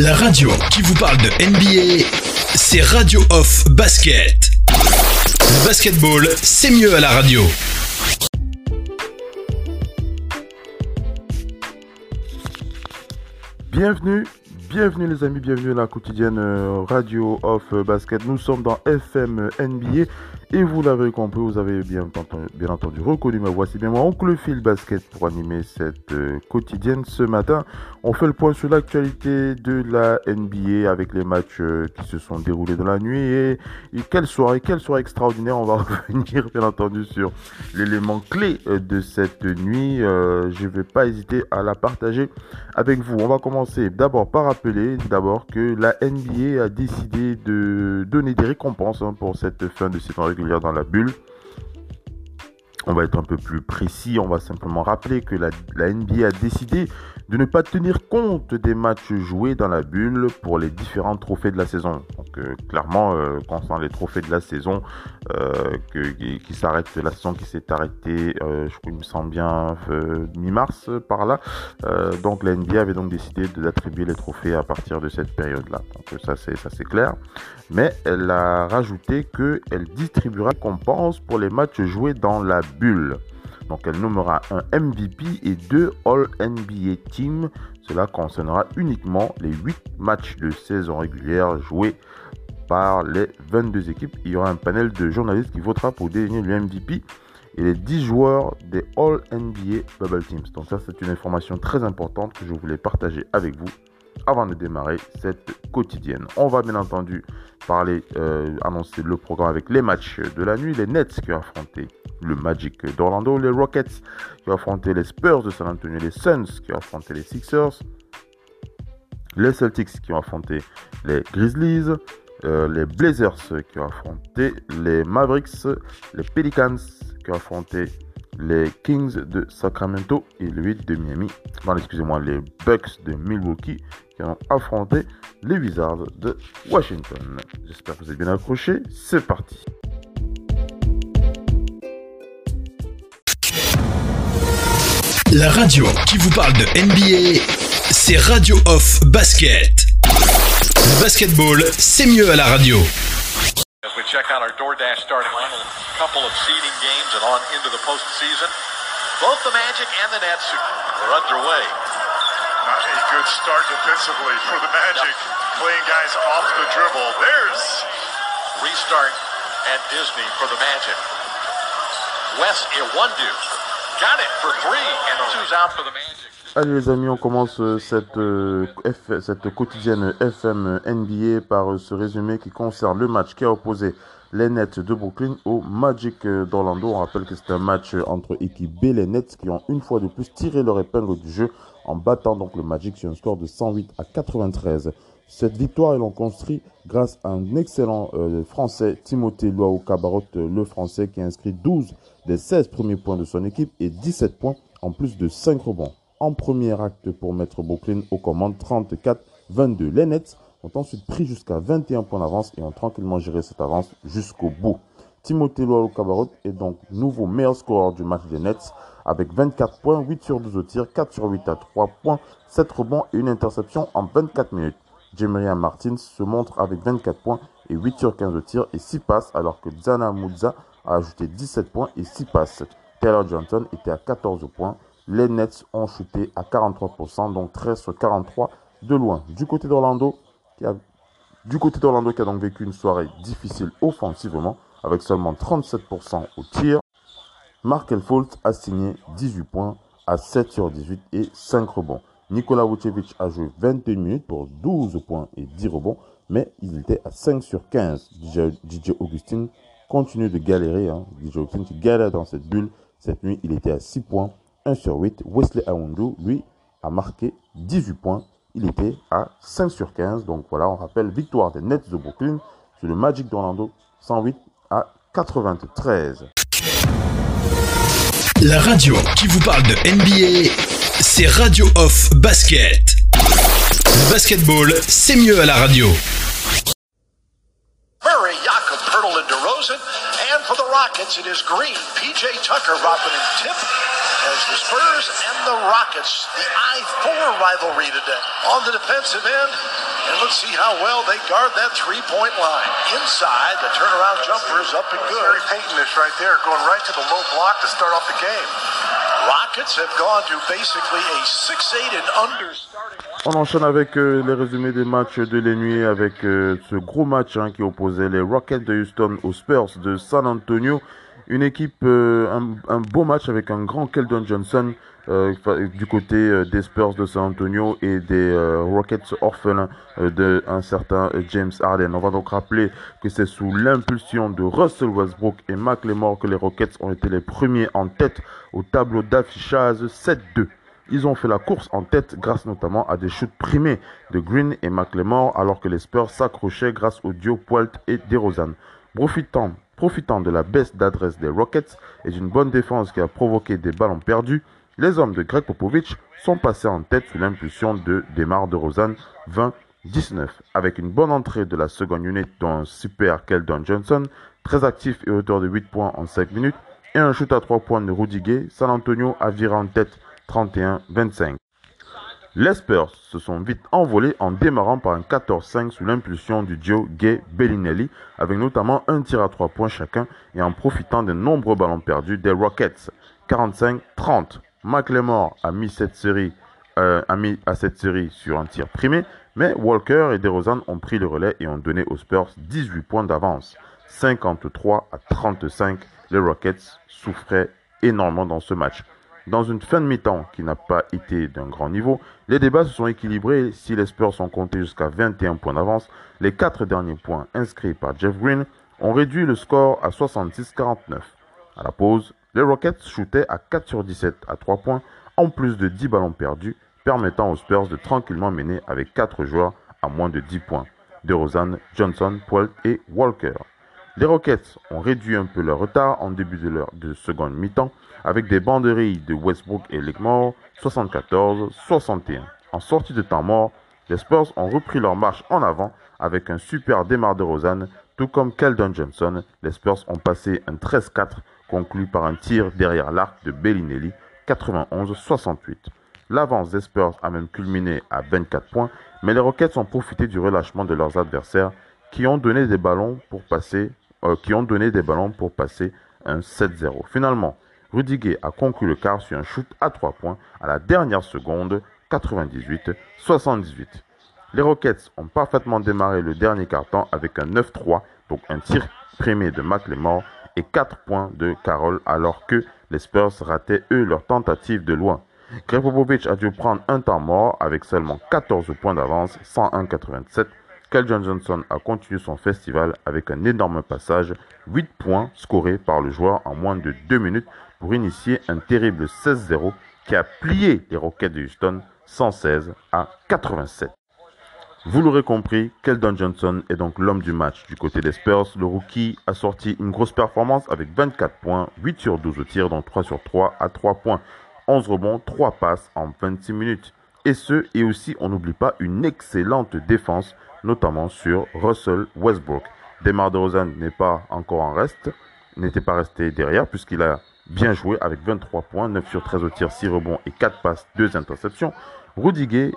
La radio qui vous parle de NBA, c'est Radio Off Basket. Basketball, c'est mieux à la radio. Bienvenue, bienvenue les amis, bienvenue à la quotidienne euh, Radio Off Basket. Nous sommes dans FM NBA et vous l'avez compris, vous avez bien entendu, bien entendu reconnu ma voix. C'est bien moi, Oncle Phil Basket, pour animer cette euh, quotidienne ce matin. On fait le point sur l'actualité de la NBA avec les matchs euh, qui se sont déroulés dans la nuit. Et, quelle soirée, quelle soirée extraordinaire. On va revenir bien entendu sur l'élément clé euh, de cette nuit. je ne vais pas hésiter à la partager avec vous. On va commencer d'abord par rappeler d'abord que la NBA a décidé de donner des récompenses hein, pour cette fin de saison dans la bulle. On va être un peu plus précis, on va simplement rappeler que la, NBA a décidé de ne pas tenir compte des matchs joués dans la bulle pour les différents trophées de la saison. Donc euh, clairement, euh, concernant les trophées de la saison, euh, qui, s'arrête, la saison qui s'est arrêtée, je crois, il me semble bien mi-mars par là. donc la avait donc décidé d'attribuer les trophées à partir de cette période-là. Donc ça c'est ça c'est clair. Mais elle a rajouté qu'elle distribuera récompense pour les matchs joués dans la bulle. Donc elle nommera un MVP et deux All-NBA Teams. Cela concernera uniquement les 8 matchs de saison régulière joués par les 22 équipes. Il y aura un panel de journalistes qui votera pour désigner le MVP et les 10 joueurs des All-NBA Bubble Teams. Donc ça c'est une information très importante que je voulais partager avec vous avant de démarrer cette quotidienne. On va bien entendu parler, euh, annoncer le programme avec les matchs de la nuit, les Nets qui ont affronté le Magic d'Orlando, les Rockets qui ont affronté les Spurs de San Antonio, les Suns qui ont affronté les Sixers, les Celtics qui ont affronté les Grizzlies, euh, les Blazers qui ont affronté les Mavericks, les Pelicans qui ont affronté les Kings de Sacramento et le de Miami. Excusez-moi, les Bucks de Milwaukee qui ont affronté les Wizards de Washington. J'espère que vous êtes bien accrochés. C'est parti. La radio qui vous parle de NBA, c'est Radio Off Basket. Basketball, c'est mieux à la radio. Check out our DoorDash starting line, a couple of seeding games and on into the postseason. Both the Magic and the Nets are underway. Not a good start defensively for the Magic, yep. playing guys off the dribble. There's restart at Disney for the Magic. Wes Iwundu Allez les amis, on commence euh, cette, euh, cette quotidienne FM NBA par euh, ce résumé qui concerne le match qui a opposé les Nets de Brooklyn au Magic d'Orlando. On rappelle que c'est un match entre équipe B, les Nets qui ont une fois de plus tiré leur épingle du jeu en battant donc le Magic sur un score de 108 à 93. Cette victoire, ils l'ont construit grâce à un excellent français, Timothée Loao Cabarot, le français qui a inscrit 12 des 16 premiers points de son équipe et 17 points en plus de 5 rebonds. En premier acte pour mettre Brooklyn aux commandes 34-22. Les Nets ont ensuite pris jusqu'à 21 points d'avance et ont tranquillement géré cette avance jusqu'au bout. Timothée Loalo Cabarot est donc nouveau meilleur scoreur du match des Nets avec 24 points, 8 sur 12 au tir, 4 sur 8 à 3 points, 7 rebonds et une interception en 24 minutes. Jemerian Martins se montre avec 24 points et 8 sur 15 au tir et 6 passes alors que Zana Mouza a ajouté 17 points et 6 passes. Taylor Johnson était à 14 points. Les Nets ont chuté à 43%, donc 13 sur 43 de loin. Du côté d'Orlando, qui a, donc vécu une soirée difficile offensivement, avec seulement 37% au tir. Mark Fultz a signé 18 points à 7 sur 18 et 5 rebonds. Nikola Vucevic a joué 21 minutes pour 12 points et 10 rebonds, mais il était à 5 sur 15. DJ, Augustine continue de galérer. Hein. DJ Augustine qui galère dans cette bulle. Cette nuit, il était à 6 points, 1 sur 8. Wesley Aoundou, lui, a marqué 18 points. Il était à 5 sur 15. Donc voilà, on rappelle victoire des Nets de Brooklyn sur le Magic d'Orlando, 108 à 93. La radio qui vous parle de NBA, c'est Radio Off Basket. Le basketball, c'est mieux à la radio. Murray, Jakob, Pertl, and DeRozan. And for the Rockets, it is Green, PJ Tucker, Robin, and Tip as the Spurs and the Rockets, the I-4 rivalry today. On the defensive end, And let's see how well they guard that three-point line. Inside, the turnaround jumper is up and good. Gary Payton is right there, going right to the low block to start off the game. Rockets have gone to basically a 6-8 and under starting On enchaîne avec euh, les résumés des matchs de la nuit avec euh, ce gros match hein, qui opposait les Rockets de Houston aux Spurs de San Antonio. Une équipe, euh, un, un beau match avec un grand Keldon Johnson euh, du côté euh, des Spurs de San Antonio et des Rockets orphelins euh, d'un certain James Harden. On va donc rappeler que c'est sous l'impulsion de Russell Westbrook et McLemore que les Rockets ont été les premiers en tête au tableau d'affichage 7-2. Ils ont fait la course en tête grâce notamment à des shoots primés de Green et McLemore alors que les Spurs s'accrochaient grâce au duo Poelt et DeRozan. Profitant, de la baisse d'adresse des Rockets et d'une bonne défense qui a provoqué des ballons perdus, les hommes de Greg Popovich sont passés en tête sous l'impulsion de Demar DeRozan 20-19 avec une bonne entrée de la seconde unit d'un super Keldon Johnson, très actif et auteur de 8 points en 5 minutes, et un shoot à 3 points de Rudy San Antonio a viré en tête 31-25. Les Spurs se sont vite envolés en démarrant par un 14-5 sous l'impulsion du duo Gay-Bellinelli, avec notamment un tir à 3 points chacun et en profitant des nombreux ballons perdus des Rockets. 45-30. McLemore euh, a mis à cette série sur un tir primé, mais Walker et DeRozan ont pris le relais et ont donné aux Spurs 18 points d'avance. 53 à 35, les Rockets souffraient énormément dans ce match. Dans une fin de mi-temps qui n'a pas été d'un grand niveau, les débats se sont équilibrés si les Spurs ont compté jusqu'à 21 points d'avance. Les quatre derniers points inscrits par Jeff Green ont réduit le score à 66-49. À la pause, les Rockets shootaient à 4 sur 17 à 3 points, en plus de 10 ballons perdus, permettant aux Spurs de tranquillement mener avec 4 joueurs à moins de 10 points. DeRozan, Johnson, Poelt et Walker. Les Rockets ont réduit un peu leur retard en début de leur de seconde mi-temps avec des banderilles de Westbrook et Lickmore 74-61. En sortie de temps mort, les Spurs ont repris leur marche en avant avec un super démarre de Rosanne, tout comme Keldon Johnson. Les Spurs ont passé un 13-4 conclu par un tir derrière l'arc de Bellinelli 91-68. L'avance des Spurs a même culminé à 24 points, mais les Rockets ont profité du relâchement de leurs adversaires qui ont donné des ballons pour passer, euh, qui ont donné des ballons pour passer un 7-0. Finalement, Rudiger a conclu le quart sur un shoot à 3 points à la dernière seconde, 98-78. Les Rockets ont parfaitement démarré le dernier quart-temps avec un 9-3, donc un tir primé de McLemore et 4 points de Carroll, alors que les Spurs rataient eux leur tentative de loin. Greg a dû prendre un temps mort avec seulement 14 points d'avance, 101-87. Keldon Johnson a continué son festival avec un énorme passage, 8 points scorés par le joueur en moins de 2 minutes pour initier un terrible 16-0 qui a plié les Rockets de Houston 116 à 87. Vous l'aurez compris, Keldon Johnson est donc l'homme du match. Du côté des Spurs, le rookie a sorti une grosse performance avec 24 points, 8 sur 12 au tir, dont 3 sur 3 à 3 points, 11 rebonds, 3 passes en 26 minutes. Et ce, et aussi, on n'oublie pas une excellente défense, notamment sur Russell Westbrook. Demar DeRozan n'est pas encore en reste, n'était pas resté derrière puisqu'il a bien joué avec 23 points, 9 sur 13 au tir, 6 rebonds et 4 passes, 2 interceptions. Rudy Gay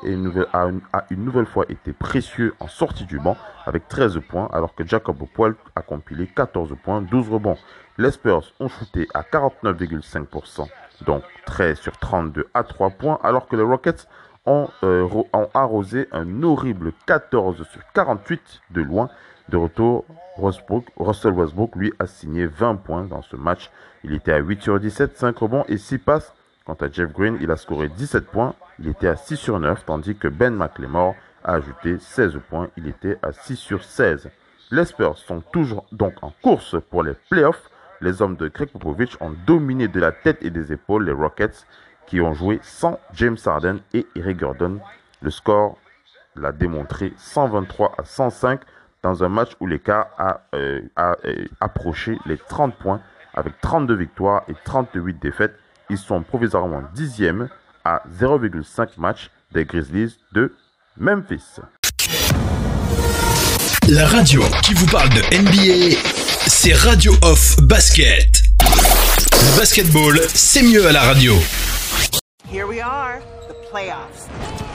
a une nouvelle fois été précieux en sortie du banc avec 13 points, alors que Jacob Poel a compilé 14 points, 12 rebonds. Les Spurs ont shooté à 49,5%, donc 13 sur 32 à 3 points, alors que les Rockets ont, euh, ont arrosé un horrible 14 sur 48 de loin. De retour, Russell Westbrook, lui, a signé 20 points dans ce match. Il était à 8 sur 17, 5 rebonds et 6 passes. Quant à Jeff Green, il a scoré 17 points. Il était à 6 sur 9, tandis que Ben McLemore a ajouté 16 points. Il était à 6 sur 16. Les Spurs sont toujours donc en course pour les playoffs. Les hommes de Greg Popovich ont dominé de la tête et des épaules les Rockets qui ont joué sans James Harden et Eric Gordon. Le score l'a démontré 123 à 105 dans un match où l'écart a, euh, a, euh, approché les 30 points avec 32 victoires et 38 défaites. Ils sont provisoirement dixièmes à 0,5 match des Grizzlies de Memphis. La radio qui vous parle de NBA, c'est Radio Off Basket. Le basketball, c'est mieux à la radio. Here we are, the playoffs.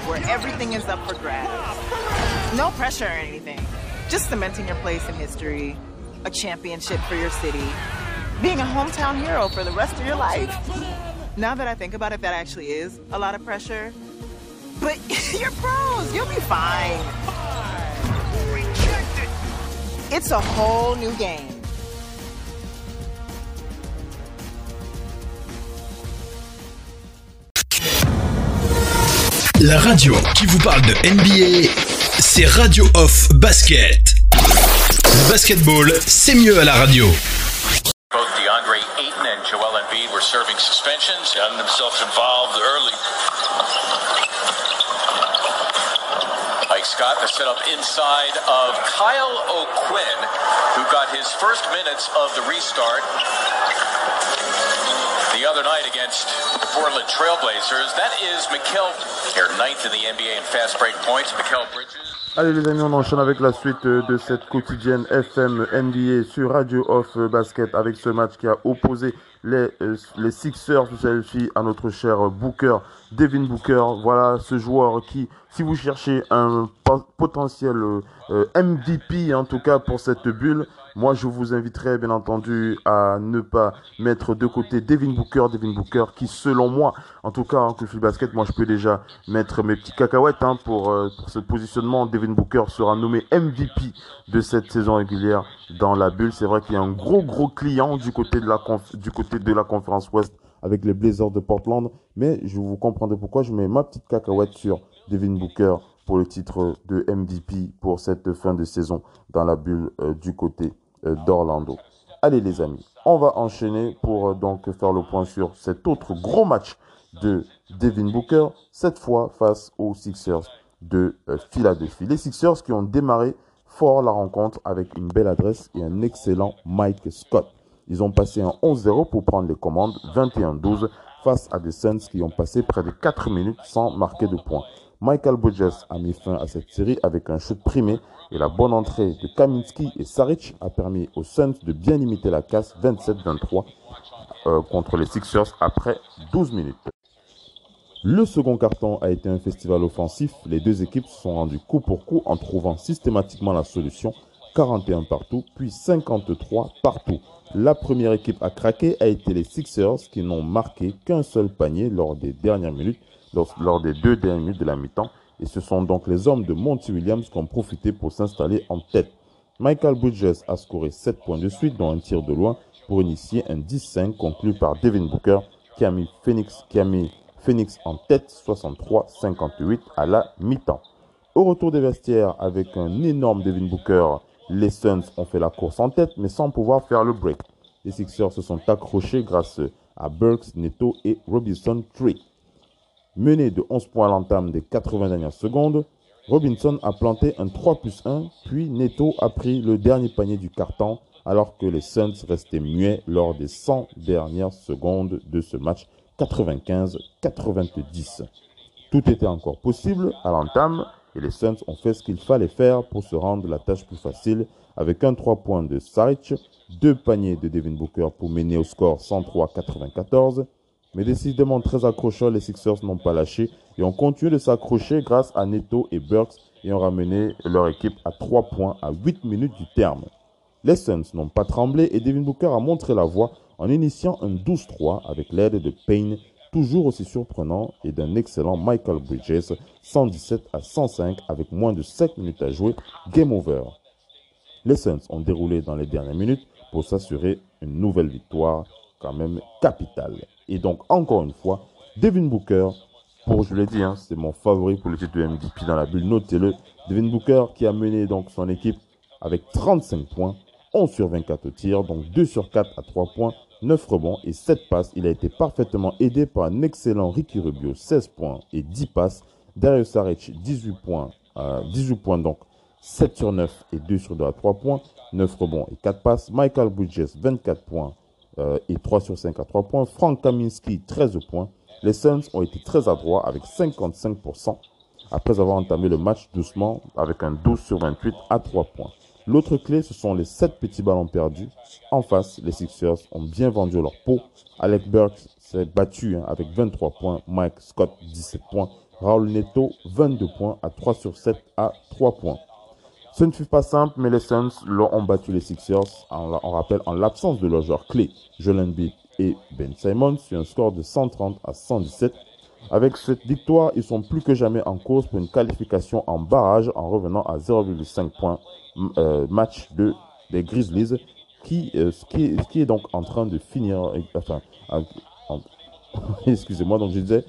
Where everything is up for grabs. No pressure or anything. Just cementing your place in history, a championship for your city, being a hometown hero for the rest of your life. Now that I think about it, that actually is a lot of pressure. But you're pros. You'll be fine. It's a whole new game. La radio qui vous parle de NBA, c'est Radio Off Basket. Le basketball, c'est mieux à la radio. Both DeAndre Ayton and Joel Embiid were serving suspensions. Gotten themselves involved early. Mike Scott, the setup inside of Kyle O'Quinn, who got his first minutes of the restart the other night against the Portland Trailblazers. That is Mikael, here ninth in the NBA in fast break points. Mikael Bridges. Allez les amis, on enchaîne avec la suite euh, de cette quotidienne FM NBA sur Radio Off Basket avec ce match qui a opposé les, euh, les Sixers de Philadelphie à notre cher Booker, Devin Booker. Voilà ce joueur qui, si vous cherchez un po- potentiel euh, MVP en tout cas pour cette bulle, moi je vous inviterai bien entendu à ne pas mettre de côté Devin Booker, Devin Booker qui selon moi, en tout cas en Club Basket, moi je peux déjà mettre mes petits cacahuètes hein, pour, euh, pour ce positionnement. Devin Booker sera nommé MVP de cette saison régulière dans la bulle. C'est vrai qu'il y a un gros gros client du côté de la conf- du côté de la conférence Ouest avec les Blazers de Portland, mais je vous comprendrai pourquoi je mets ma petite cacahuète sur Devin Booker pour le titre de MVP pour cette fin de saison dans la bulle euh, du côté d'Orlando. Allez les amis, on va enchaîner pour euh, donc faire le point sur cet autre gros match de Devin Booker, cette fois face aux Sixers de euh, Philadelphie. Les Sixers qui ont démarré fort la rencontre avec une belle adresse et un excellent Mike Scott. Ils ont passé un 11-0 pour prendre les commandes, 21-12 face à des Suns qui ont passé près de 4 minutes sans marquer de points. Michael Bridges a mis fin à cette série avec un shoot primé et la bonne entrée de Kaminski et Saric a permis aux Suns de bien limiter la casse 27-23 euh, contre les Sixers après 12 minutes. Le second carton a été un festival offensif. Les deux équipes se sont rendues coup pour coup en trouvant systématiquement la solution. 41 partout, puis 53 partout. La première équipe à craquer a été les Sixers qui n'ont marqué qu'un seul panier lors des dernières minutes, lors, des deux dernières minutes de la mi-temps. Et ce sont donc les hommes de Monty Williams qui ont profité pour s'installer en tête. Michael Bridges a scoré 7 points de suite, dont un tir de loin, pour initier un 10-5 conclu par Devin Booker, qui a mis Phoenix, qui Phoenix en tête 63-58 à la mi-temps. Au retour des vestiaires, avec un énorme Devin Booker, les Suns ont fait la course en tête, mais sans pouvoir faire le break. Les Sixers se sont accrochés grâce à Burks, Neto et Robinson Tree. Mené de 11 points à l'entame des 80 dernières secondes, Robinson a planté un 3 plus 1, puis Neto a pris le dernier panier du carton alors que les Suns restaient muets lors des 100 dernières secondes de ce match 95-90. Tout était encore possible à l'entame et les Suns ont fait ce qu'il fallait faire pour se rendre la tâche plus facile avec un 3 points de Saric, deux paniers de Devin Booker pour mener au score 103-94. Mais décidément très accrocheurs, les Sixers n'ont pas lâché et ont continué de s'accrocher grâce à Neto et Burks et ont ramené leur équipe à 3 points à 8 minutes du terme. Les Suns n'ont pas tremblé et Devin Booker a montré la voie en initiant un 12-3 avec l'aide de Payne, toujours aussi surprenant, et d'un excellent Michael Bridges, 117 à 105 avec moins de 5 minutes à jouer, game over. Les Suns ont déroulé dans les dernières minutes pour s'assurer une nouvelle victoire quand même capitale. Et donc encore une fois, Devin Booker, pour je l'ai dit, hein, c'est mon favori pour le titre de MVP dans la bulle, notez-le. Devin Booker qui a mené donc son équipe avec 35 points, 11 sur 24 au tir, donc 2 sur 4 à 3 points, 9 rebonds et 7 passes. Il a été parfaitement aidé par un excellent Ricky Rubio, 16 points et 10 passes. Darius Saric, 18 points, euh, 18 points donc, 7 sur 9 et 2 sur 2 à 3 points, 9 rebonds et 4 passes. Michael Bridges, 24 points euh, et 3 sur 5 à 3 points. Frank Kaminski, 13 points. Les Suns ont été très adroits avec 55% après avoir entamé le match doucement avec un 12 sur 28 à 3 points. L'autre clé, ce sont les 7 petits ballons perdus. En face, les Sixers ont bien vendu leur peau. Alec Burks s'est battu hein, avec 23 points. Mike Scott, 17 points. Raul Neto, 22 points à 3 sur 7 à 3 points. Ce ne fut pas simple, mais les Suns l'ont battu les Sixers, on, rappelle, en l'absence de leurs joueurs clés, Joel Embiid et Ben Simons, sur un score de 130 à 117. Avec cette victoire, ils sont plus que jamais en course pour une qualification en barrage en revenant à 0,5 points euh, match de, des Grizzlies, qui, euh, ce qui, est, qui, est, donc en train de finir, enfin, excusez-moi, donc je disais,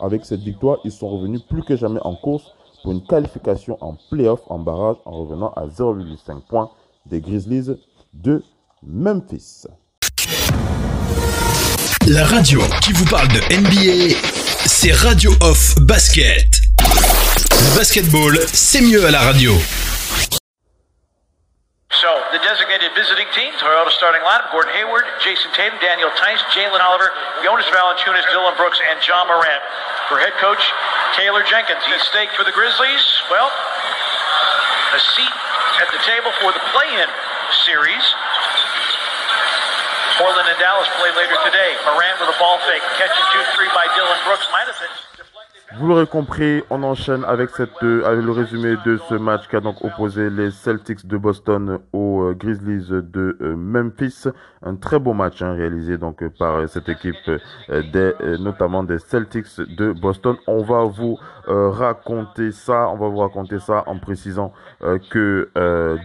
avec cette victoire, ils sont revenus plus que jamais en course pour une qualification en playoff en barrage en revenant à 0,5 points des Grizzlies de Memphis. La radio qui vous parle de NBA, c'est Radio Off Basket. Le basketball, c'est mieux à la radio. Designated visiting team, Toyota starting lineup, Gordon Hayward, Jason Tatum, Daniel Tice, Jalen Oliver, Jonas Valanciunas, Dylan Brooks, and John Morant. For head coach Taylor Jenkins, he's staked for the Grizzlies. Well, a seat at the table for the play-in series. Portland and Dallas play later today. Morant with a ball fake, catching 2-3 by Dylan Brooks. Might have been Vous l'aurez compris, on enchaîne avec, cette, euh, avec le résumé de ce match qui a donc opposé les Celtics de Boston aux euh, Grizzlies de euh, Memphis. Un très beau match hein, réalisé donc par cette équipe, des, notamment des Celtics de Boston. On va vous raconter ça, on va vous raconter ça en précisant que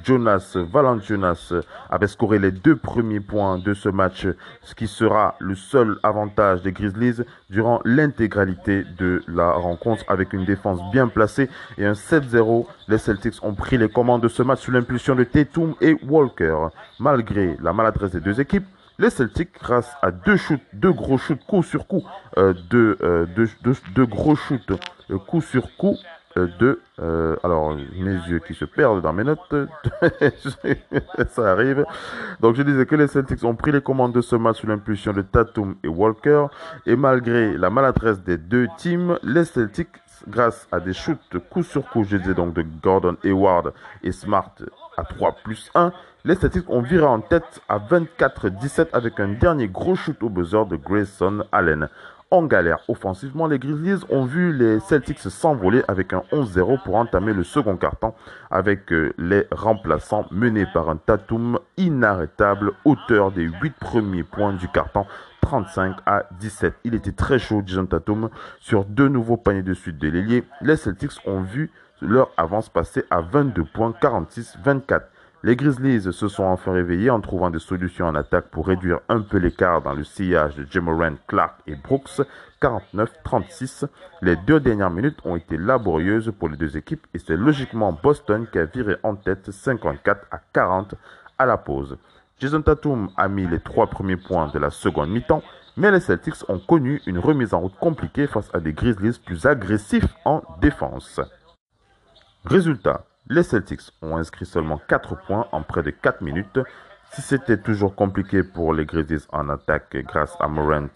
Jonas Valanciunas avait scoré les deux premiers points de ce match, ce qui sera le seul avantage des Grizzlies durant l'intégralité de la rencontre avec une défense bien placée et un 7-0. Les Celtics ont pris les commandes de ce match sous l'impulsion de Tatum et Walker. Malgré la maladresse des deux équipes, les Celtics, grâce à deux shoots, deux gros shoots coup sur coup, euh, deux, euh, deux, gros shoots euh, coup sur coup, euh, de... Euh, alors, mes yeux qui se perdent dans mes notes. ça arrive. Donc, je disais que les Celtics ont pris les commandes de ce match sous l'impulsion de Tatum et Walker. Et malgré la maladresse des deux teams, les Celtics, grâce à des shoots coup sur coup, je disais donc de Gordon Hayward et Smart à 3 plus 1, les Celtics ont viré en tête à 24-17 avec un dernier gros shoot au buzzer de Grayson Allen en galère offensivement. Les Grizzlies ont vu les Celtics s'envoler avec un 11-0 pour entamer le second carton avec euh, les remplaçants menés par un Tatum inarrêtable, auteur des 8 premiers points du carton. 35 à 17. Il était très chaud, Jason Tatum, sur deux nouveaux paniers de suite de l'ailier. Les Celtics ont vu leur avance passer à 22 points, 46-24. Les Grizzlies se sont enfin réveillés en trouvant des solutions en attaque pour réduire un peu l'écart dans le sillage de Jamoran, Clark et Brooks, 49-36. Les deux dernières minutes ont été laborieuses pour les deux équipes et c'est logiquement Boston qui a viré en tête 54 à 40 à la pause. Jason Tatum a mis les trois premiers points de la seconde mi-temps, mais les Celtics ont connu une remise en route compliquée face à des Grizzlies plus agressifs en défense. Résultat, les Celtics ont inscrit seulement 4 points en près de 4 minutes. Si c'était toujours compliqué pour les Grizzlies en attaque grâce à Morant,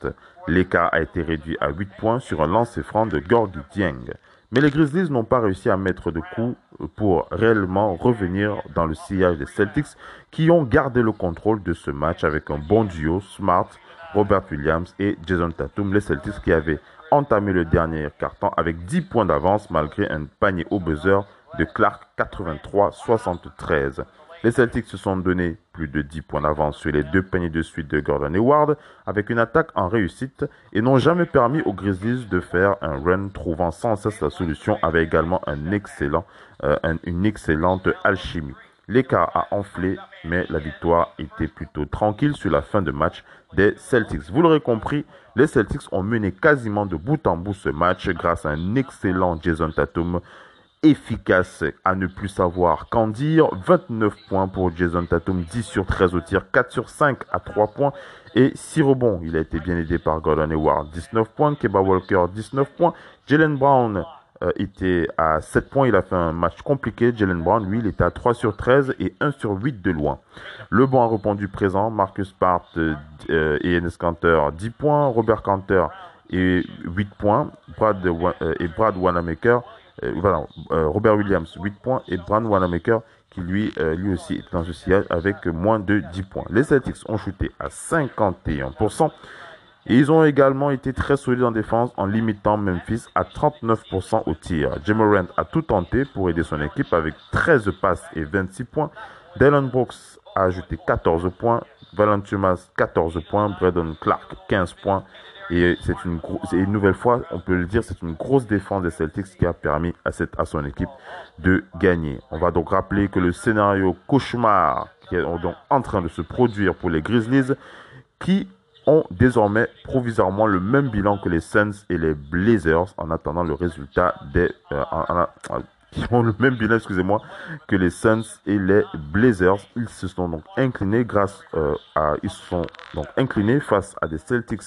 l'écart a été réduit à 8 points sur un lancer franc de Gorgie Dieng. Mais les Grizzlies n'ont pas réussi à mettre de coups pour réellement revenir dans le sillage des Celtics qui ont gardé le contrôle de ce match avec un bon duo Smart, Robert Williams et Jason Tatum. Les Celtics qui avaient entamé le dernier carton avec 10 points d'avance malgré un panier au buzzer de Clark 83-73. Les Celtics se sont donné plus de 10 points d'avance sur les deux paniers de suite de Gordon Hayward avec une attaque en réussite et n'ont jamais permis aux Grizzlies de faire un run trouvant sans cesse la solution avec également un excellent, euh, une excellente alchimie. L'écart a enflé, mais la victoire était plutôt tranquille sur la fin de match des Celtics. Vous l'aurez compris, les Celtics ont mené quasiment de bout en bout ce match grâce à un excellent Jason Tatum efficace à ne plus savoir qu'en dire. 29 points pour Jason Tatum, 10 sur 13 au tir, 4 sur 5 à 3 points et 6 rebonds. Il a été bien aidé par Gordon Hayward, 19 points, Keba Walker, 19 points, Jalen Brown euh, était à 7 points, il a fait un match compliqué. Jalen Brown, lui, il était à 3 sur 13 et 1 sur 8 de loin. Le banc a répondu présent. Marcus Part euh, et Enes Kanter, 10 points. Robert Kanter et 8 points. Brad, euh, et Brad Wanamaker voilà, euh, Robert Williams 8 points et Brand Wanamaker qui lui, euh, lui aussi est dans ce sillage avec moins de 10 points. Les Celtics ont shooté à 51%. Et ils ont également été très solides en défense en limitant Memphis à 39% au tir. Jamorant a tout tenté pour aider son équipe avec 13 passes et 26 points. Dylan Brooks a ajouté 14 points. Valentumas 14 points. Braden Clark 15 points. Et c'est une, une nouvelle fois, on peut le dire, c'est une grosse défense des Celtics qui a permis à, cette, à son équipe de gagner. On va donc rappeler que le scénario cauchemar qui est donc en train de se produire pour les Grizzlies, qui ont désormais provisoirement le même bilan que les Suns et les Blazers en attendant le résultat des euh, qui ont le même bilan, excusez-moi, que les Suns et les Blazers. Ils se sont donc inclinés grâce euh, à ils se sont donc inclinés face à des Celtics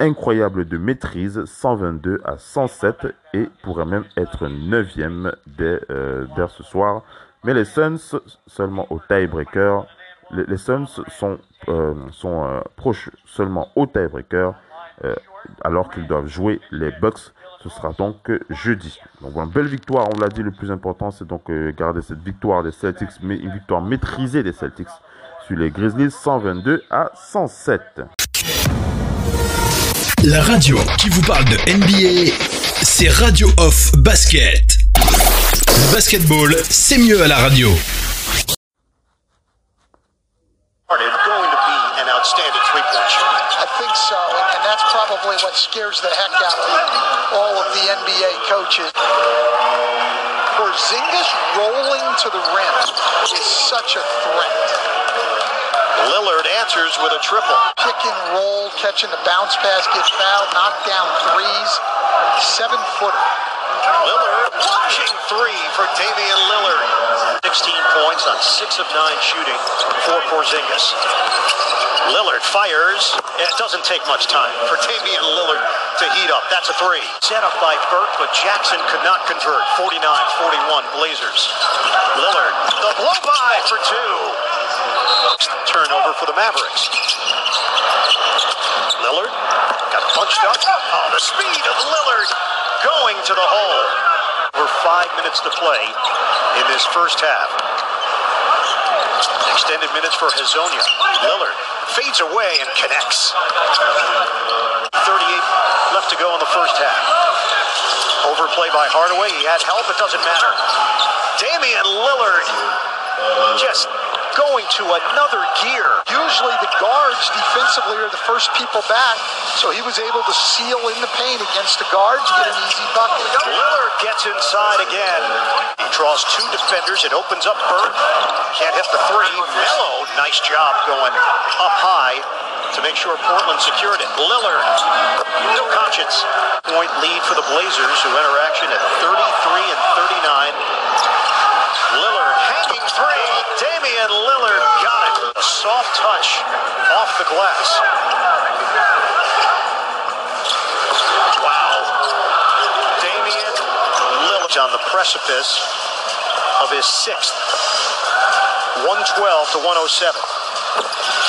incroyables de maîtrise 122 à 107 et pourraient même être 9e dès, euh, ce soir. Mais les Suns seulement au tiebreaker les, Suns sont, euh, euh, proches seulement au tiebreaker euh, alors qu'ils doivent jouer les Bucks. Ce sera donc jeudi. Donc une belle victoire, on l'a dit, le plus important c'est donc garder cette victoire des Celtics, mais une victoire maîtrisée des Celtics sur les Grizzlies 122 à 107. La radio qui vous parle de NBA, c'est Radio Off Basket. Le basketball, c'est mieux à la radio. going to be an outstanding three-point shooter. I think so, and that's probably what scares the heck out of all of the NBA coaches. Porzingis rolling to the rim is such a threat. Lillard answers with a triple. Pick and roll, catching the bounce pass, gets fouled, knocked down threes. Seven footer. Lillard launching three for Damian Lillard. 16 points on 6 of 9 shooting for Porzingis. Lillard fires. It doesn't take much time for Damian Lillard to heat up. That's a three. Set up by Burke, but Jackson could not convert. 49-41 Blazers. Lillard, the blow by for two. Turnover for the Mavericks. Lillard got punched up. Oh, the speed of Lillard going to the hole. Over five minutes to play in this first half. Extended minutes for Hazonia. Lillard fades away and connects. 38 left to go in the first half. Overplay by Hardaway. He had help. It doesn't matter. Damian Lillard just going to another gear. Usually the guards defensively are the first people back, so he was able to seal in the paint against the guards, get an easy bucket. Lillard gets inside again. He draws two defenders. It opens up Burke. Can't hit the three. Mello, nice job going up high to make sure Portland secured it. Lillard, no conscience. Point lead for the Blazers, who enter action at 33 and 39. Three. Damian Lillard got it. A soft touch off the glass. Wow. Damian Lillard on the precipice of his sixth. 112 to 107.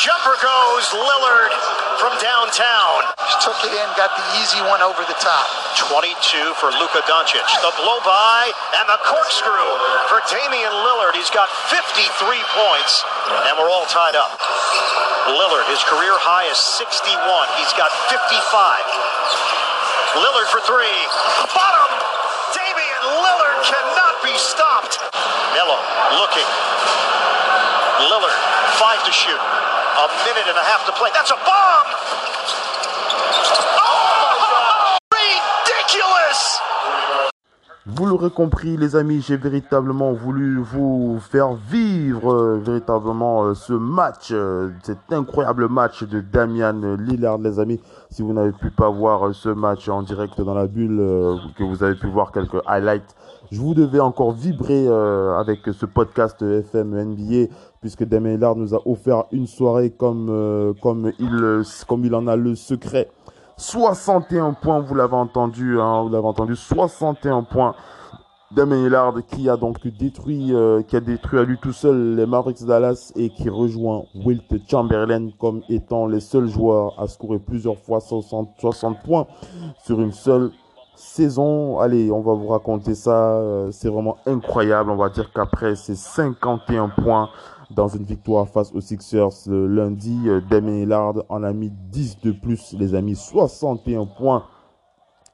Jumper goes Lillard from downtown. Just took it in, got the easy one over the top. 22 for Luka Doncic. The blow by and the corkscrew for Damian Lillard. He's got 53 points, and we're all tied up. Lillard, his career high is 61. He's got 55. Lillard for three. Bottom. Damian Lillard cannot be stopped. Melo looking. Lillard, five to shoot. A minute and a half to play. That's a bomb! My God! Ridiculous! Vous l'aurez compris, les amis, j'ai véritablement voulu vous faire vivre euh, véritablement euh, ce match, euh, cet incroyable match de Damian Lillard, les amis. Si vous n'avez pu pas voir ce match en direct dans la bulle, que vous avez pu voir quelques highlights, je vous devais encore vibrer avec ce podcast FM NBA, puisque Damien Lillard nous a offert une soirée comme, comme, il, comme il en a le secret. 61 points, vous l'avez entendu, hein, vous l'avez entendu, 61 points. Damien Lillard qui a donc détruit, euh, qui a détruit à lui tout seul les Mavericks Dallas et qui rejoint Wilt Chamberlain comme étant les seuls joueurs à scorer plusieurs fois 60, 60 points sur une seule saison. Allez, on va vous raconter ça. euh, C'est vraiment incroyable. On va dire qu'après ces 51 points, dans une victoire face aux Sixers lundi. Damien Hillard en a mis 10 de plus, les amis, 61 points.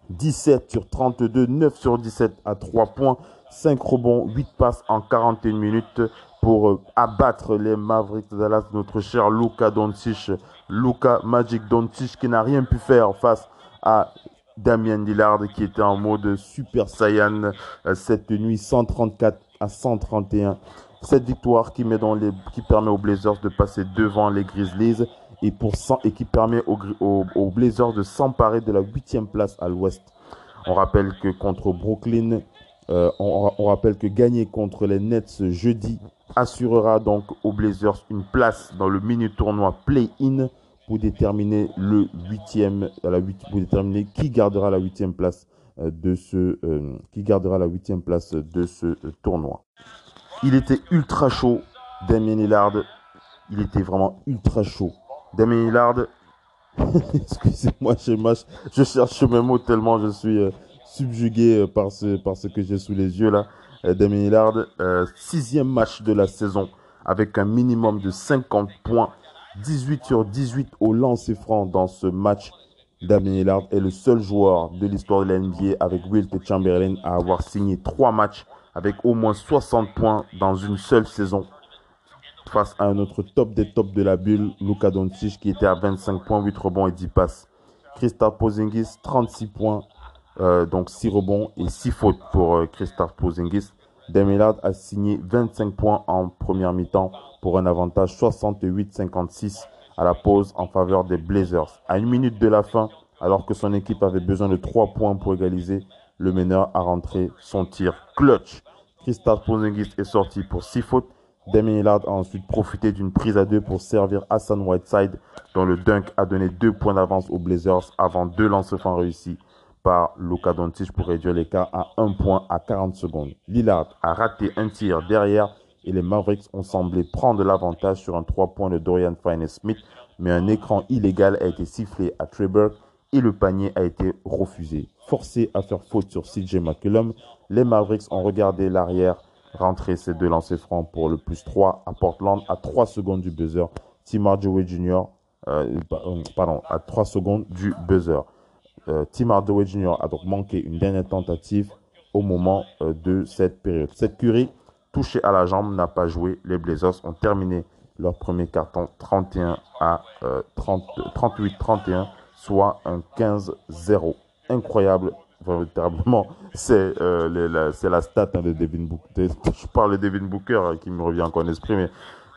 17 sur 32, 9 sur 17 à 3 points, 5 rebonds, 8 passes en 41 minutes pour euh, abattre les Mavericks de Dallas, notre cher Luka Doncic, Luka Magic Doncic qui n'a rien pu faire face à Damien Lillard qui était en mode Super Saiyan euh, cette nuit 134 à 131. Cette victoire qui, permet aux Blazers de passer devant les Grizzlies et, qui permet aux, Blazers de s'emparer de la huitième place à l'ouest. On rappelle que contre Brooklyn, euh, on, rappelle que gagner contre les Nets jeudi assurera donc aux Blazers une place dans le mini tournoi play-in pour déterminer le huitième, pour déterminer qui gardera la huitième place euh, de ce, euh, qui gardera la huitième place de ce tournoi. Il était ultra chaud, Damien Hillard. Il était vraiment ultra chaud. Damien Hillard, excusez-moi, je, cherche mes mots tellement je suis subjugué euh, par ce, par ce que j'ai sous les yeux là. Euh, Damien Hillard, euh, sixième match de la saison avec un minimum de 50 points, 18 sur 18 au lancer franc dans ce match. Damien Hillard est le seul joueur de l'histoire de la NBA avec Wilt Chamberlain à avoir signé trois matchs avec au moins 60 points dans une seule saison face à un autre top des tops de la bulle, Luka Doncic qui était à 25 points, 8 rebonds et 10 passes. Christophe Pozingis, 36 points, euh, donc 6 rebonds et 6 fautes pour euh, Christophe Pozingis. Demilard a signé 25 points en première mi-temps pour un avantage 68-56 à la pause en faveur des Blazers. À une minute de la fin, alors que son équipe avait besoin de 3 points pour égaliser, le meneur a rentré son tir clutch. Christophe Pozingis est sorti pour 6 fautes. Damien a ensuite profité d'une prise à deux pour servir Hassan Whiteside, dont le dunk a donné 2 points d'avance aux Blazers avant deux lancers francs réussis par Luka Doncic pour réduire l'écart à 1 point à 40 secondes. Lillard a raté un tir derrière et les Mavericks ont semblé prendre l'avantage sur un 3 points de Dorian Finney-Smith, mais un écran illégal a été sifflé à Treberg et le panier a été refusé. Forcé à faire faute sur CJ McCullum, les Mavericks ont regardé l'arrière rentrer ses deux lancers francs pour le plus 3 à Portland à 3 secondes du buzzer. Tim Hardaway Jr. Euh, pardon, à 3 secondes du buzzer. Euh, Tim Hardaway Jr. a donc manqué une dernière tentative au moment euh, de cette période. Cette curie, touchée à la jambe, n'a pas joué. Les Blazers ont terminé leur premier carton 31 à 38-31, euh, soit un 15-0. Incroyable, véritablement. C'est la, stat hein, de Devin Booker. Je parle de Devin Booker qui me revient encore en esprit, mais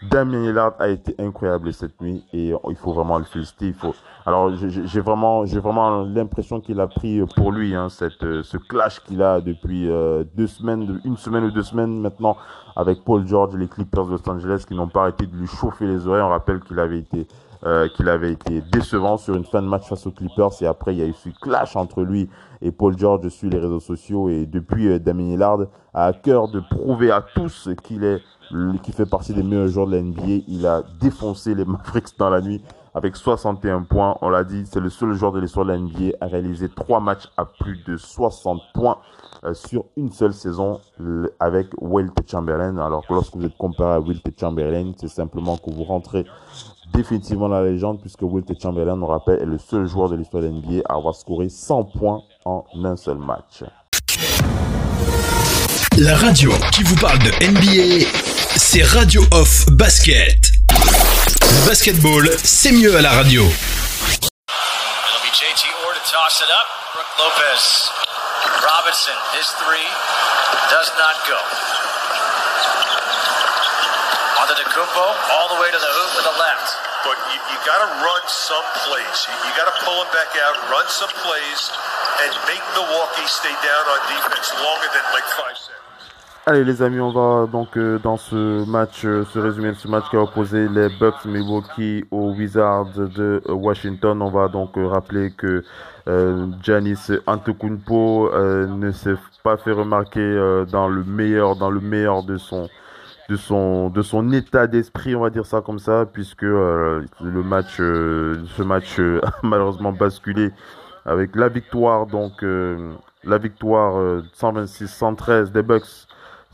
Damien Lillard a été incroyable cette nuit et il faut vraiment le féliciter. Il faut. Alors j'ai vraiment, j'ai vraiment l'impression qu'il a pris pour lui hein, cette, euh, ce clash qu'il a depuis euh, deux semaines, une semaine ou deux semaines maintenant avec Paul George les Clippers de Los Angeles qui n'ont pas arrêté de lui chauffer les oreilles. On rappelle qu'il avait été euh, qu'il avait été décevant sur une fin de match face aux Clippers et après il y a eu ce clash entre lui et Paul George sur les réseaux sociaux et depuis euh, Damien Lillard a à cœur de prouver à tous qu'il est qui fait partie des meilleurs joueurs de la NBA. Il a défoncé les Mavericks dans la nuit avec 61 points. On l'a dit, c'est le seul joueur de l'histoire de la NBA à réaliser trois matchs à plus de 60 points euh, sur une seule saison avec Wilt Chamberlain. Alors que lorsque vous êtes comparé à Wilt Chamberlain, c'est simplement que vous rentrez définitivement dans la légende puisque Wilt Chamberlain, on rappelle, est le seul joueur de l'histoire de la NBA à avoir scoré 100 points en un seul match. La radio qui vous parle de NBA, c'est Radio Off Basket. Le basketball, c'est mieux à la radio. It'll be JT Orr to toss it up. Brooke Lopez. Robinson, his three does not go. On the DeCumpo, all the way to the hoop with the left. But you, you got to run some plays. You, you got to pull them back out, run some plays, and make Milwaukee stay down on defense longer than like five seconds. Allez les amis, on va donc euh, dans ce match, euh, se résumer de ce match qui a opposé les Bucks Milwaukee aux Wizards de euh, Washington. On va donc rappeler que Giannis Antetokounmpo ne s'est pas fait remarquer dans le meilleur, dans le meilleur de son de son de son état d'esprit, on va dire ça comme ça, puisque le match, ce match a malheureusement basculé avec la victoire donc la victoire 126-113 des Bucks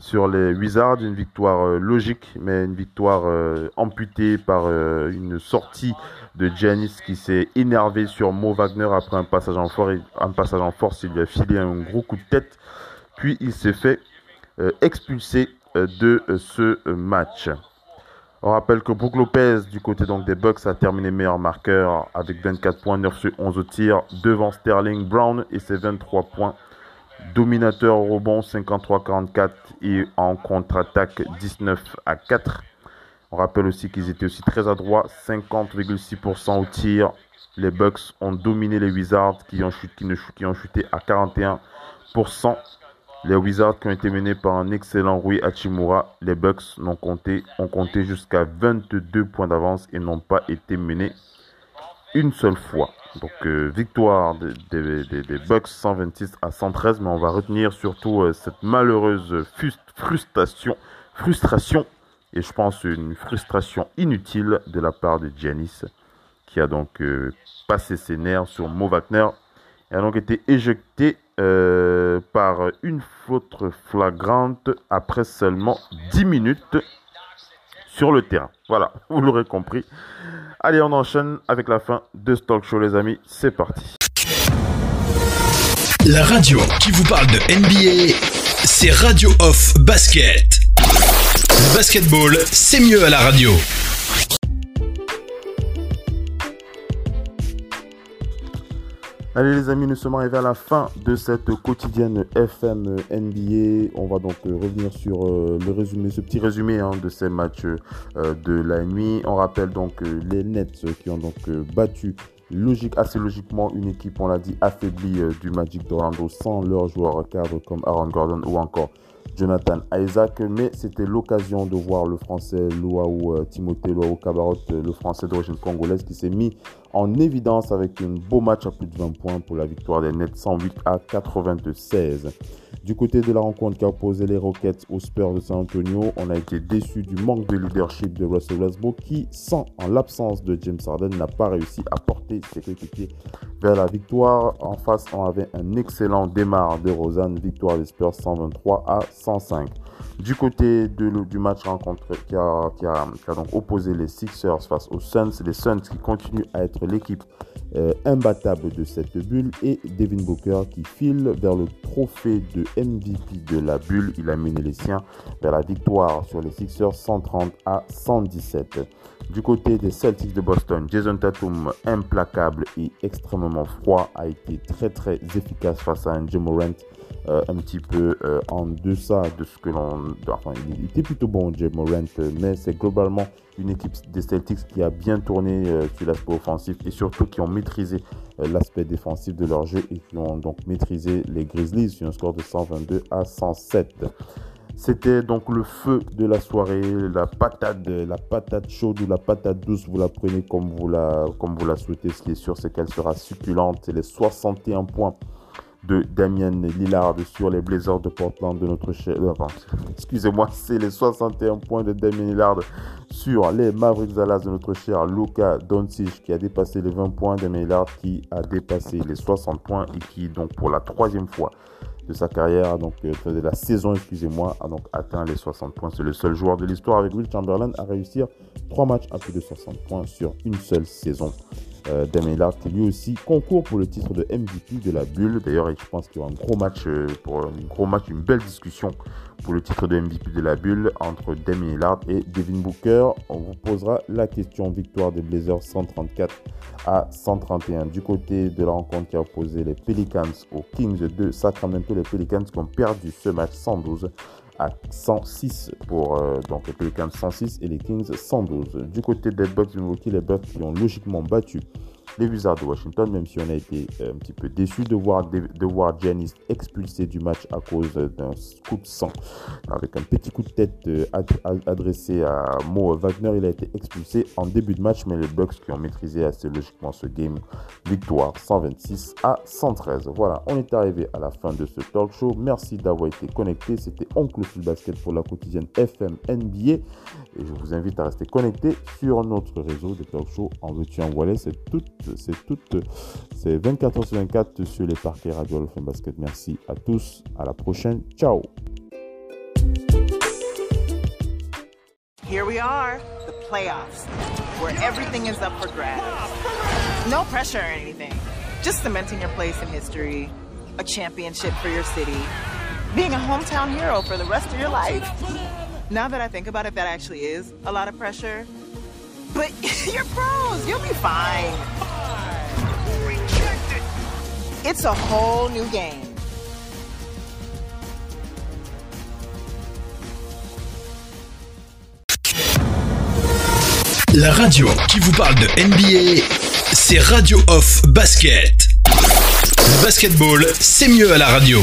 sur les Wizards. Une victoire euh, logique, mais une victoire euh, amputée par euh, une sortie de Giannis qui s'est énervé sur Mo Wagner après un passage en force. Il lui a filé un gros coup de tête. Puis il s'est fait expulser de ce match. On rappelle que Brook Lopez, du côté donc des Bucks, a terminé meilleur marqueur avec 24 points, 9 sur 11 au tir, devant Sterling Brown et ses 23 points. Dominateur au rebond 53-44 et en contre-attaque 19 à 4. On rappelle aussi qu'ils étaient aussi très adroits, 50,6% au tir. Les Bucks ont dominé les Wizards qui ont chuté, qui ont chuté à 41%. Les Wizards qui ont été menés par un excellent Rui Hachimura, les Bucks compté, ont compté jusqu'à 22 points d'avance et n'ont pas été menés une seule fois. Donc euh, victoire des, Bucks 126 à 113, mais on va retenir surtout euh, cette malheureuse frustration, frustration, et je pense une frustration inutile de la part de Giannis, qui a donc euh, passé ses nerfs sur Mo Wagner et a donc été éjecté par une faute flagrante après seulement 10 minutes sur le terrain. Voilà, vous l'aurez compris. Allez, on enchaîne avec la fin de ce talk show, les amis. C'est parti. La radio qui vous parle de NBA, c'est Radio Off Basket. Basketball, c'est mieux à la radio. Allez les amis, nous sommes arrivés à la fin de cette quotidienne FM NBA. On va donc euh, revenir sur euh, le résumé, ce petit résumé hein, de ces matchs euh, de la nuit. On rappelle donc les Nets qui ont donc battu logique, assez logiquement une équipe, on l'a dit, affaiblie du Magic d'Orlando sans leurs joueurs cadres comme Aaron Gordon ou encore Jonathan Isaac, mais c'était l'occasion de voir le français Louaou Timothée Louaou Cabarot, le français d'origine congolaise qui s'est mis en évidence avec un beau match à plus de 20 points pour la victoire des Nets 108 à 96. Du côté de la rencontre qui a opposé les Rockets aux Spurs de San Antonio, on a été déçu du manque de leadership de Russell Westbrook qui, sans en l'absence de James Harden, n'a pas réussi à porter ses coéquipiers vers la victoire. En face, on avait un excellent démarre de Rosanne, victoire des Spurs 123 à 105. Du côté du match rencontré qui a, donc opposé les Sixers face aux Suns, les Suns qui continuent à être l'équipe euh, imbattable de cette bulle et Devin Booker qui file vers le trophée de MVP de la bulle. Il a mené les siens vers la victoire sur les Sixers 130 à 117. Du côté des Celtics de Boston, Jason Tatum, implacable et extrêmement froid, a été très très efficace face à un Jim Morant euh, un petit peu euh, en deçà de ce que l'on... Enfin, il était plutôt bon, Jay Morant, mais c'est globalement une équipe des Celtics qui a bien tourné euh, sur l'aspect offensif et surtout qui ont maîtrisé l'aspect défensif de leur jeu et qui ont donc maîtrisé les Grizzlies sur un score de 122 à 107. C'était donc le feu de la soirée, la patate, la patate chaude ou la patate douce, vous la prenez comme vous la, comme vous la souhaitez. Ce qui est sûr, c'est qu'elle sera succulente. Les 61 points de Damien Lillard sur les Blazers de Portland de notre cher. Euh, excusez-moi, c'est les 61 points de Damien Lillard sur les Mavericks Dallas de notre cher Luka Doncic qui a dépassé les 20 points. Damien Lillard qui a dépassé les 60 points et qui, donc, pour la troisième fois de sa carrière, donc euh, de la saison, excusez-moi, a donc atteint les 60 points. C'est le seul joueur de l'histoire avec Will Chamberlain à réussir 3 matchs à plus de 60 points sur une seule saison euh, qui lui aussi concourt pour le titre de MVP de la bulle. D'ailleurs, je pense qu'il y aura un gros match, euh, pour un gros match, une belle discussion pour le titre de MVP de la bulle entre Damien Lillard et Devin Booker. On vous posera la question victoire des Blazers 134 à 131 du côté de la rencontre qui a opposé les Pelicans aux Kings de Sacramento. Les Pelicans qui ont perdu ce match 112 à 106 pour euh, donc les Pelicans 106 et les Kings 112. Du côté des Bucks de les Bucks qui ont logiquement battu les Wizards de Washington, même si on a été euh, un petit peu déçu de voir, de, voir Giannis expulsé du match à cause d'un coup de sang. Avec un petit coup de tête euh, adressé à Mo Wagner, il a été expulsé en début de match, mais les Bucks qui ont maîtrisé assez logiquement ce game, victoire 126 à 113. Voilà, on est arrivé à la fin de ce talk show. Merci d'avoir été connecté. C'était Oncle Full Basket pour la quotidienne FM NBA. Et je vous invite à rester connecté sur notre réseau de talk show en veux en voilà. C'est tout, c'est tout, c'est 24 h sur 24 sur les parquets Radio FM Basket. Merci à tous. À la prochaine. Ciao. here we are, the playoffs, where everything is up for grabs. No pressure or anything, just cementing your place in history, a championship for your city, being a hometown hero for the rest of your life. Now that I think about it, that actually is a lot of pressure. But you're pros, you'll be fine. It's a whole new game. La radio qui vous parle de NBA, c'est Radio Off Basket. Basketball, c'est mieux à la radio.